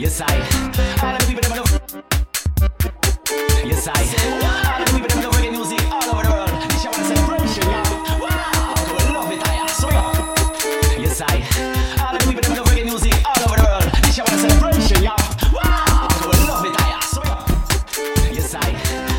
Yes, I. All of the people that know. Yes, I. All of the people that know reggae music all over the world. This is our celebration, y'all. Wow, go love it, I swear. Yes, I. All of the people that know reggae music all over the world. This is our celebration, y'all. Wow, go love it, I swear. Yes, I.